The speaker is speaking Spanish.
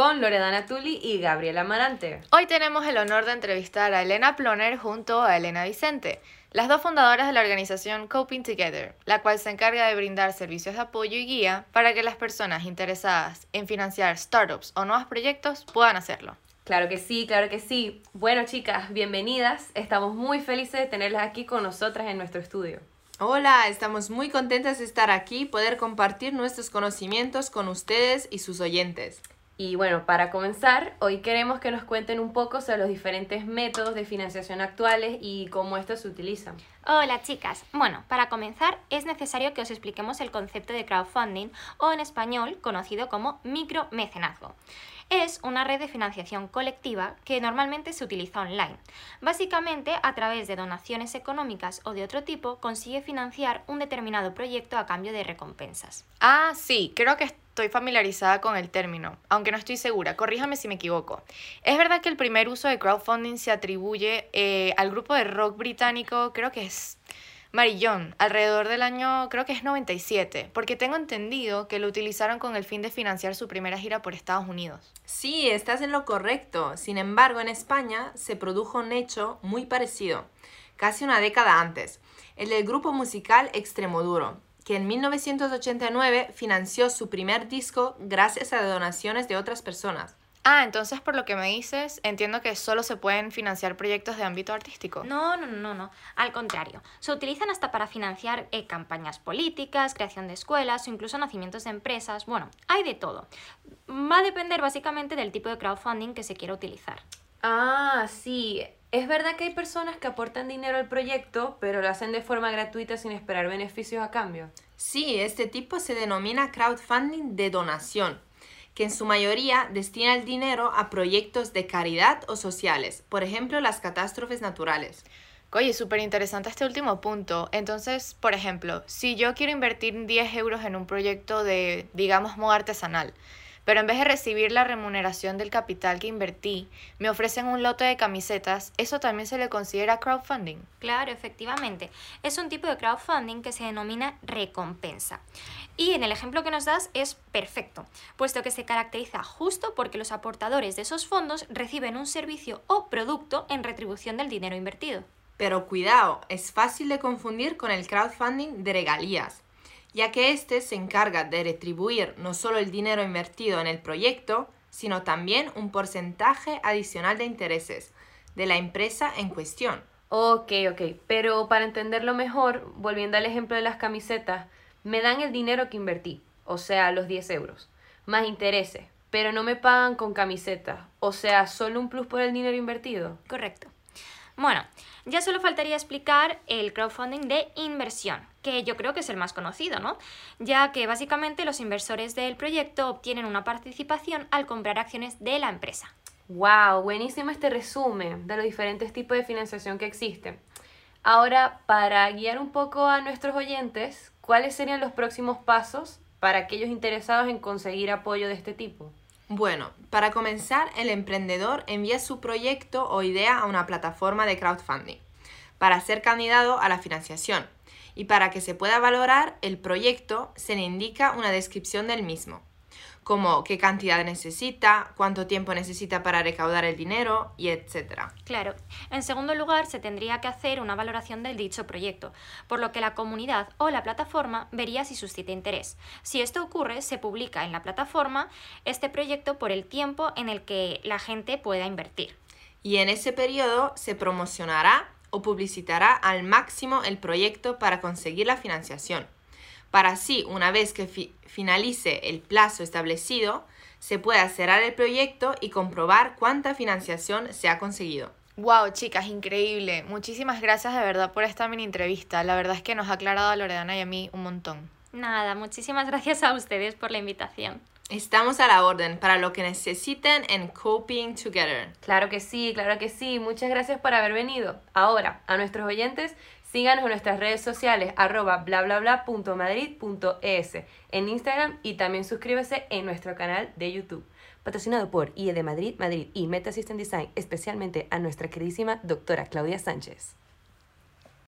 con Loredana Tulli y Gabriela Amarante. Hoy tenemos el honor de entrevistar a Elena Ploner junto a Elena Vicente, las dos fundadoras de la organización Coping Together, la cual se encarga de brindar servicios de apoyo y guía para que las personas interesadas en financiar startups o nuevos proyectos puedan hacerlo. Claro que sí, claro que sí. Bueno, chicas, bienvenidas. Estamos muy felices de tenerlas aquí con nosotras en nuestro estudio. Hola, estamos muy contentas de estar aquí y poder compartir nuestros conocimientos con ustedes y sus oyentes. Y bueno, para comenzar, hoy queremos que nos cuenten un poco sobre los diferentes métodos de financiación actuales y cómo estos se utilizan. Hola chicas. Bueno, para comenzar es necesario que os expliquemos el concepto de crowdfunding o en español conocido como micromecenazgo. Es una red de financiación colectiva que normalmente se utiliza online. Básicamente, a través de donaciones económicas o de otro tipo, consigue financiar un determinado proyecto a cambio de recompensas. Ah, sí, creo que estoy familiarizada con el término, aunque no estoy segura, corríjame si me equivoco. Es verdad que el primer uso de crowdfunding se atribuye eh, al grupo de rock británico, creo que es Marillón, alrededor del año, creo que es 97, porque tengo entendido que lo utilizaron con el fin de financiar su primera gira por Estados Unidos. Sí, estás en lo correcto. Sin embargo, en España se produjo un hecho muy parecido, casi una década antes, el del grupo musical Extremoduro, que en 1989 financió su primer disco gracias a donaciones de otras personas. Ah, entonces por lo que me dices, entiendo que solo se pueden financiar proyectos de ámbito artístico. No, no, no, no. Al contrario, se utilizan hasta para financiar eh, campañas políticas, creación de escuelas o incluso nacimientos de empresas. Bueno, hay de todo. Va a depender básicamente del tipo de crowdfunding que se quiera utilizar. Ah, sí. Es verdad que hay personas que aportan dinero al proyecto, pero lo hacen de forma gratuita sin esperar beneficios a cambio. Sí, este tipo se denomina crowdfunding de donación que en su mayoría destina el dinero a proyectos de caridad o sociales, por ejemplo las catástrofes naturales. Oye, súper interesante este último punto. Entonces, por ejemplo, si yo quiero invertir 10 euros en un proyecto de, digamos, moda artesanal, pero en vez de recibir la remuneración del capital que invertí, me ofrecen un lote de camisetas, ¿eso también se le considera crowdfunding? Claro, efectivamente. Es un tipo de crowdfunding que se denomina recompensa. Y en el ejemplo que nos das es perfecto, puesto que se caracteriza justo porque los aportadores de esos fondos reciben un servicio o producto en retribución del dinero invertido. Pero cuidado, es fácil de confundir con el crowdfunding de regalías ya que éste se encarga de retribuir no solo el dinero invertido en el proyecto, sino también un porcentaje adicional de intereses de la empresa en cuestión. Ok, ok, pero para entenderlo mejor, volviendo al ejemplo de las camisetas, me dan el dinero que invertí, o sea, los 10 euros, más intereses, pero no me pagan con camisetas, o sea, solo un plus por el dinero invertido. Correcto. Bueno, ya solo faltaría explicar el crowdfunding de inversión, que yo creo que es el más conocido, ¿no? Ya que básicamente los inversores del proyecto obtienen una participación al comprar acciones de la empresa. ¡Wow! Buenísimo este resumen de los diferentes tipos de financiación que existen. Ahora, para guiar un poco a nuestros oyentes, ¿cuáles serían los próximos pasos para aquellos interesados en conseguir apoyo de este tipo? Bueno, para comenzar, el emprendedor envía su proyecto o idea a una plataforma de crowdfunding para ser candidato a la financiación y para que se pueda valorar el proyecto se le indica una descripción del mismo como qué cantidad necesita, cuánto tiempo necesita para recaudar el dinero y etcétera. Claro. En segundo lugar, se tendría que hacer una valoración del dicho proyecto, por lo que la comunidad o la plataforma vería si suscita interés. Si esto ocurre, se publica en la plataforma este proyecto por el tiempo en el que la gente pueda invertir. Y en ese periodo se promocionará o publicitará al máximo el proyecto para conseguir la financiación para así, una vez que finalice el plazo establecido, se pueda cerrar el proyecto y comprobar cuánta financiación se ha conseguido. Wow, chicas, increíble. Muchísimas gracias de verdad por esta mini entrevista. La verdad es que nos ha aclarado a Loredana y a mí un montón. Nada, muchísimas gracias a ustedes por la invitación. Estamos a la orden para lo que necesiten en Coping Together. Claro que sí, claro que sí. Muchas gracias por haber venido. Ahora, a nuestros oyentes, síganos en nuestras redes sociales arroba bla bla bla punto es en Instagram y también suscríbase en nuestro canal de YouTube. Patrocinado por IE de Madrid, Madrid y Meta System Design, especialmente a nuestra queridísima doctora Claudia Sánchez.